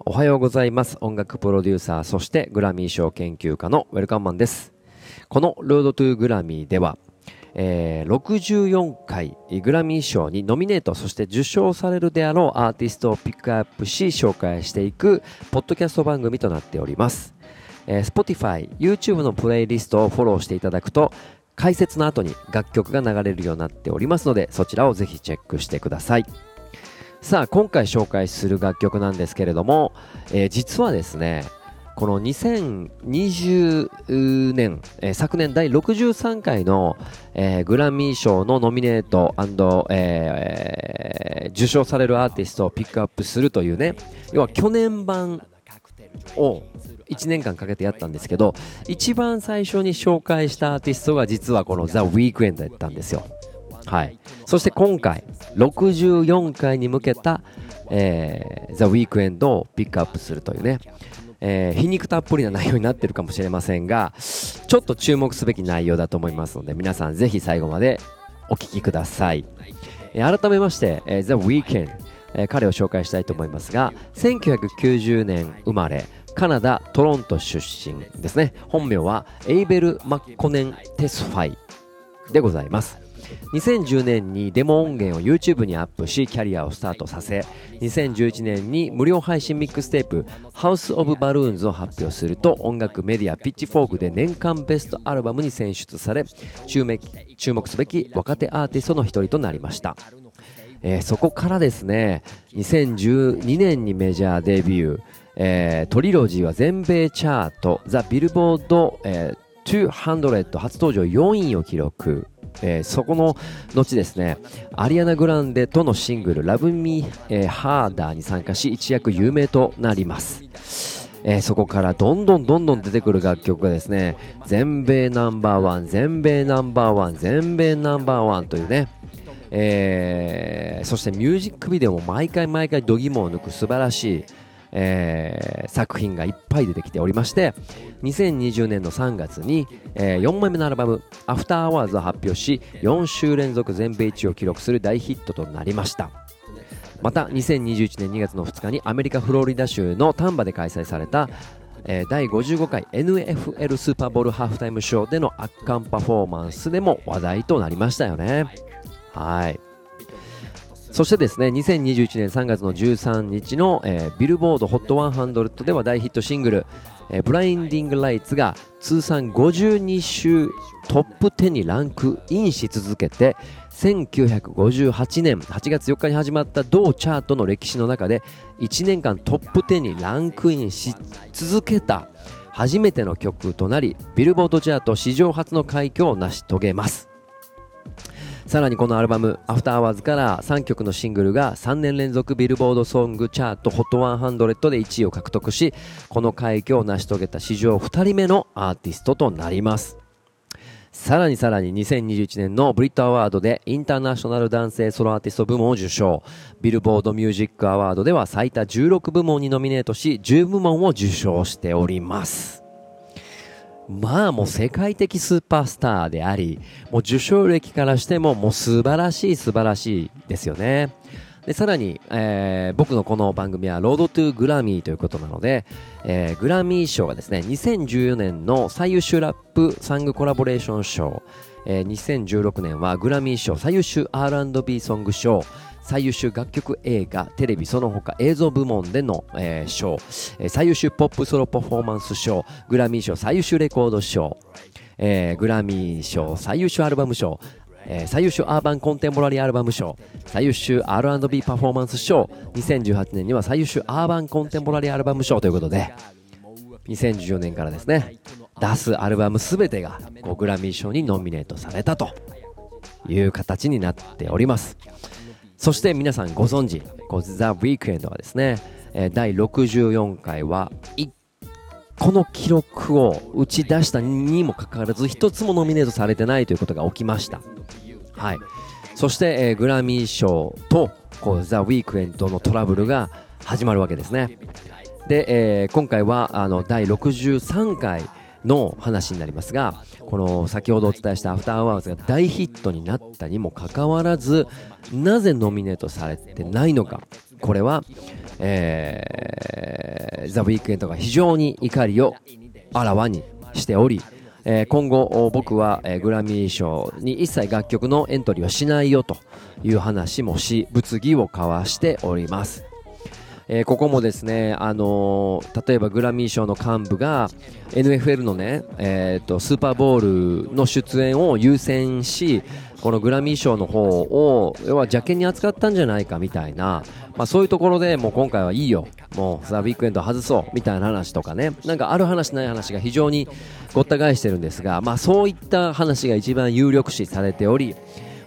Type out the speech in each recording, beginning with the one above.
おはようございます。音楽プロデューサー、そしてグラミー賞研究家のウェルカムマンです。このロードトゥーグラミーでは、えー64回グラミー賞にノミネート、そして受賞されるであろうアーティストをピックアップし紹介していくポッドキャスト番組となっております。えー Spotify、YouTube のプレイリストをフォローしていただくと解説の後に楽曲が流れるようになっておりますのでそちらをぜひチェックしてください。さあ今回紹介する楽曲なんですけれども、えー実はですねこの2020年、えー昨年第63回の、えーグラミー賞のノミネート、えー受賞されるアーティストをピックアップするというね要は去年版を1年間かけてやったんですけど一番最初に紹介したアーティストが実はこのザ・ウィークエンドだったんですよ。はい。そして今回64回に向けた、えー、ザ・ウィークエンドをピックアップするというねえー皮肉たっぷりな内容になってるかもしれませんがちょっと注目すべき内容だと思いますので皆さんぜひ最後までお聞きください、えー改めまして、えー、The Weeknd、え彼を紹介したいと思いますが1990年生まれカナダ・トロント出身ですね。本名はエイベル・マッコネン・テスファイでございます。2010年にデモ音源を YouTube にアップしキャリアをスタートさせ2011年に無料配信ミックステープ House of Balloons を発表すると音楽メディアピッチフォークで年間ベストアルバムに選出され注目すべき若手アーティストの一人となりました。えーそこからですね2012年にメジャーデビュー、えートリロジーは全米チャートザ・ビルボード、えー200初登場4位を記録。えーそこの後ですねアリアナ・グランデとのシングル「ラブ・ミー、えーハーダー」に参加し一躍有名となります。えーそこからどんどんどんどん出てくる楽曲がですね全米ナンバーワン全米ナンバーワン全米ナンバーワンというねえーそしてミュージックビデオも毎回毎回度肝を抜く素晴らしい、えー作品がいっぱい出てきておりまして2020年の3月に、え4枚目のアルバム「アフターアワーズを発表し4週連続全米1位を記録する大ヒットとなりました。また2021年2月の2日にアメリカ・フロリダ州のタンパで開催された、えー第55回 NFL スーパーボールハーフタイムショーでの圧巻パフォーマンスでも話題となりましたよね。はい。そしてですね2021年3月の13日の、えービルボード HOT100 では大ヒットシングル「えーブラインディング・ライツ」が通算52週トップ10にランクインし続けて1958年8月4日に始まった同チャートの歴史の中で1年間トップ10にランクインし続けた初めての曲となりビルボードチャート史上初の快挙を成し遂げます。さらにこのアルバム「アフターアワーズから3曲のシングルが3年連続ビルボードソングチャート HOT100 で1位を獲得しこの快挙を成し遂げた史上2人目のアーティストとなります。さらにさらに2021年のブリットアワードでインターナショナル男性ソロアーティスト部門を受賞。ビルボードミュージックアワードでは最多16部門にノミネートし10部門を受賞しております。まあもう世界的スーパースターであり、もう受賞歴からしてももう素晴らしい素晴らしいですよね。で、さらに、えー僕のこの番組はロードトゥグラミーということなので、えーグラミー賞がですね、2014年の最優秀ラップサングコラボレーション賞、えー2016年はグラミー賞最優秀 R&B ソング賞、最優秀楽曲映画テレビその他映像部門での、えー賞、最優秀ポップソロパフォーマンス賞グラミー賞最優秀レコード賞、えーグラミー賞最優秀アルバム賞。えー最優秀アーバンコンテンポラリーアルバム賞。最優秀 R&B パフォーマンス賞。2018年には最優秀アーバンコンテンポラリーアルバム賞ということで。2014年からですね。出すアルバム全てがこうグラミー賞にノミネートされたという形になっております。そして皆さんご存知こうザ・ウィークエンドはですね、第64回はこの記録を打ち出したにもかかわらず一つもノミネートされてないということが起きました。はい。そして、えーグラミー賞とこうザ・ウィークエンドのトラブルが始まるわけですね。で、えー今回はあの第63回の話になりますがこの先ほどお伝えした「アフターアワーズ」が大ヒットになったにもかかわらずなぜノミネートされてないのかこれは、えー、ザ・ウィークエンドが非常に怒りをあらわにしており、えー、今後僕は、えー、グラミー賞に一切楽曲のエントリーはしないよという話もし物議を交わしております。えー、ここもですね、あのー、例えばグラミー賞の幹部が NFL のね、えーと、スーパーボールの出演を優先しこのグラミー賞の方を要は邪険に扱ったんじゃないかみたいな、まあ、そういうところでもう今回はいいよ。もうザ・ウィークエンド外そう。みたいな話とかね。なんかある話ない話が非常にごった返してるんですが、まあ、そういった話が一番有力視されており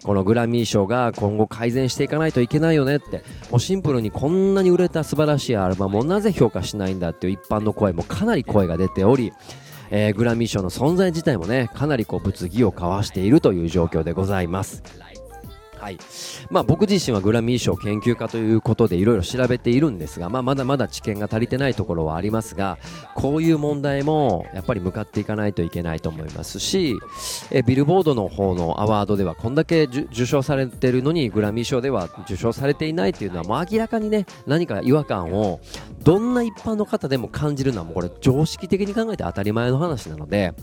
このグラミー賞が今後改善していかないといけないよねってもうシンプルにこんなに売れた素晴らしいアルバムをなぜ評価しないんだっていう一般の声もかなり声が出ておりえー、グラミー賞の存在自体もねかなりこう物議を交わしているという状況でございます。はい。まあ、僕自身はグラミー賞研究家ということでいろいろ調べているんですが、まあ、まだまだ知見が足りてないところはありますがこういう問題もやっぱり向かっていかないといけないと思いますしえビルボードの方のアワードではこんだけ受賞されてるのにグラミー賞では受賞されていないというのはもう明らかにね何か違和感をどんな一般の方でも感じるのはもうこれ常識的に考えて当たり前の話なので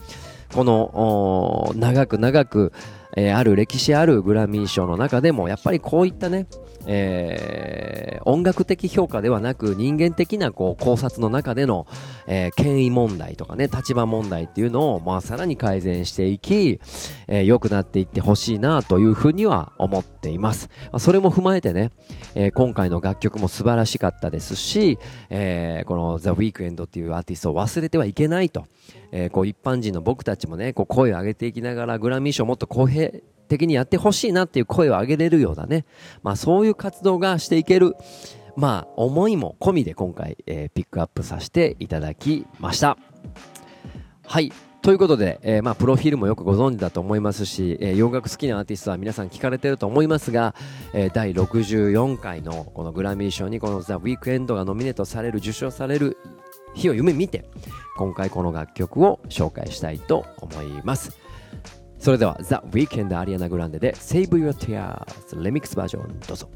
この長く長くえー、ある歴史あるグラミー賞の中でもやっぱりこういったね、えー、音楽的評価ではなく人間的なこう考察の中での、えー、権威問題とかね立場問題っていうのを、まあ、さらに改善していき、えー、良くなっていってほしいなというふうには思っています、まあ、それも踏まえてね、えー、今回の楽曲も素晴らしかったですし、えー、この The Weeknd っていうアーティストを忘れてはいけないと、えー、こう一般人の僕たちもねこう声を上げていきながらグラミー賞もっと公平的にやってほしいなっていう声を上げれるようなね、まあそういう活動がしていける、まあ思いも込みで今回、えー、ピックアップさせていただきました。はい。ということで、えー、まあ、プロフィールもよくご存知だと思いますし、えー、洋楽好きなアーティストは皆さん聞かれてると思いますが、えー、第64回のこのグラミー賞にこのザ・ウィークエンドがノミネートされる、受賞される日を夢見て、今回この楽曲を紹介したいと思います。それでは The Weekend アリアナグランデで Save Your Tears レミックスバージョンどうぞ。